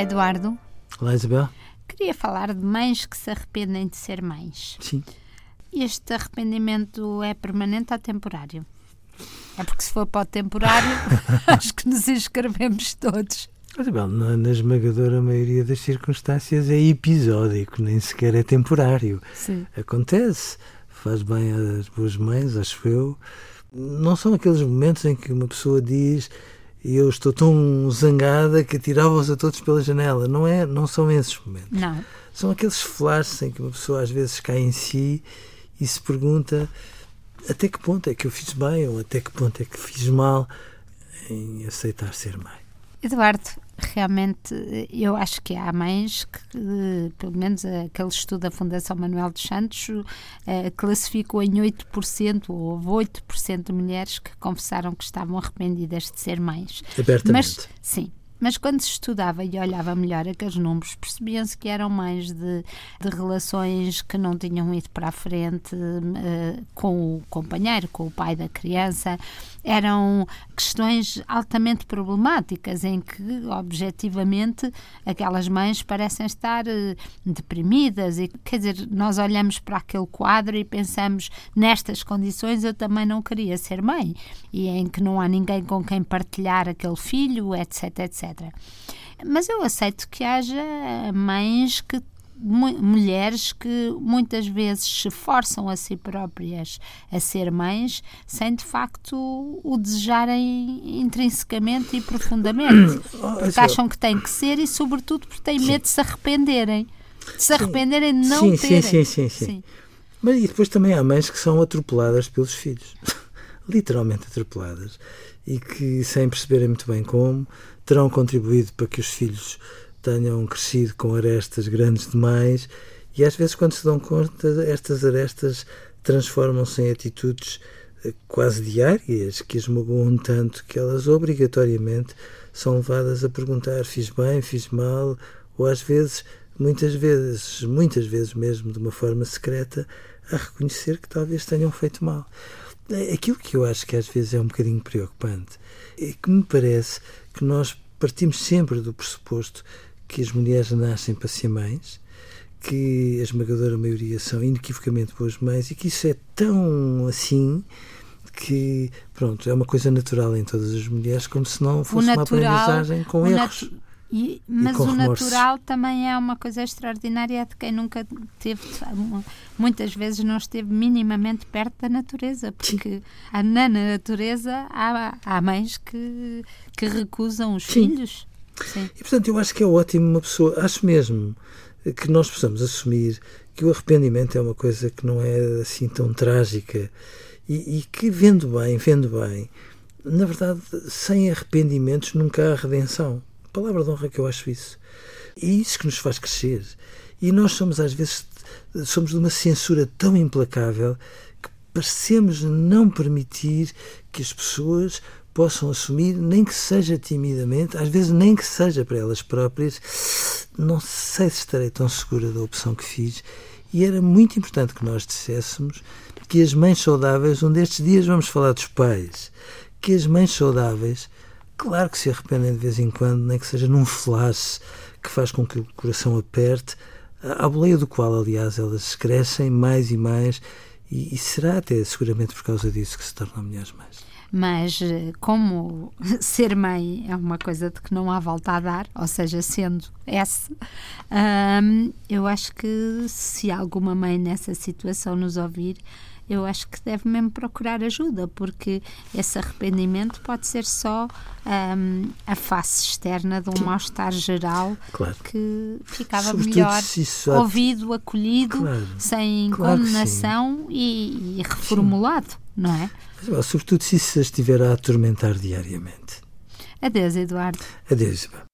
Olá, Eduardo. Olá, Isabel. Queria falar de mães que se arrependem de ser mães. Sim. Este arrependimento é permanente ou temporário? É porque se for para o temporário, acho que nos inscrevemos todos. Isabel, na, na esmagadora maioria das circunstâncias é episódico, nem sequer é temporário. Sim. Acontece, faz bem às boas mães, acho eu. Não são aqueles momentos em que uma pessoa diz e eu estou tão zangada que atirava-os a todos pela janela. Não, é, não são esses momentos. Não. São aqueles flashes em que uma pessoa às vezes cai em si e se pergunta até que ponto é que eu fiz bem ou até que ponto é que fiz mal em aceitar ser mãe. Eduardo, realmente eu acho que há mães que, pelo menos aquele estudo da Fundação Manuel dos Santos, eh, classificou em 8%, ou houve 8% de mulheres que confessaram que estavam arrependidas de ser mães. Abertamente. Mas, sim, mas quando se estudava e olhava melhor aqueles números, percebiam-se que eram mais de, de, relações que não tinham ido para a frente uh, com o companheiro, com o pai da criança. Eram questões altamente problemáticas em que, objetivamente, aquelas mães parecem estar uh, deprimidas. E, quer dizer, nós olhamos para aquele quadro e pensamos, nestas condições eu também não queria ser mãe. E em que não há ninguém com quem partilhar aquele filho, etc, etc. Mas eu aceito que haja mães que mulheres que muitas vezes se forçam a si próprias a ser mães sem de facto o desejarem intrinsecamente e profundamente. Porque acham que têm que ser e sobretudo porque têm medo de se arrependerem. De se arrependerem de não sim, terem. sim, sim, sim, sim. Mas e depois também há mães que são atropeladas pelos filhos. Literalmente atropeladas e que, sem perceberem muito bem como, terão contribuído para que os filhos tenham crescido com arestas grandes demais e às vezes, quando se dão conta, estas arestas transformam-se em atitudes eh, quase diárias que as magoam tanto que elas obrigatoriamente são levadas a perguntar: fiz bem, fiz mal, ou às vezes, muitas vezes, muitas vezes mesmo de uma forma secreta, a reconhecer que talvez tenham feito mal. Aquilo que eu acho que às vezes é um bocadinho preocupante é que me parece que nós partimos sempre do pressuposto que as mulheres nascem para ser mães, que a esmagadora maioria são inequivocamente boas mães e que isso é tão assim que, pronto, é uma coisa natural em todas as mulheres, como se não fosse natural, uma aprendizagem com erros. E, mas o natural também é uma coisa extraordinária de quem nunca teve, muitas vezes não esteve minimamente perto da natureza, porque na natureza há, há mães que, que recusam os Sim. filhos. Sim. E portanto eu acho que é ótimo uma pessoa, acho mesmo que nós possamos assumir que o arrependimento é uma coisa que não é assim tão trágica e, e que vendo bem, vendo bem, na verdade, sem arrependimentos nunca há redenção. Palavra de honra que eu acho isso. É isso que nos faz crescer. E nós somos, às vezes, somos de uma censura tão implacável que parecemos não permitir que as pessoas possam assumir, nem que seja timidamente, às vezes nem que seja para elas próprias, não sei se estarei tão segura da opção que fiz. E era muito importante que nós disséssemos que as mães saudáveis, um destes dias vamos falar dos pais, que as mães saudáveis Claro que se arrependem de vez em quando, nem que seja num flash que faz com que o coração aperte, à boleia do qual, aliás, elas crescem mais e mais, e, e será até seguramente por causa disso que se tornam mulheres mais. Mas eh, como ser mãe é uma coisa de que não há volta a dar, ou seja, sendo essa, eu acho que se alguma mãe nessa situação nos ouvir, eu acho que deve mesmo procurar ajuda, porque esse arrependimento pode ser só um, a face externa de um mal-estar geral claro. que ficava Sobretudo melhor ouvido, acolhido, claro. sem claro condenação e, e, reformulado, Sim. não é? Mas, sobretudo se isso estiver a atormentar diariamente. Adeus, Eduardo. Adeus, Isabel.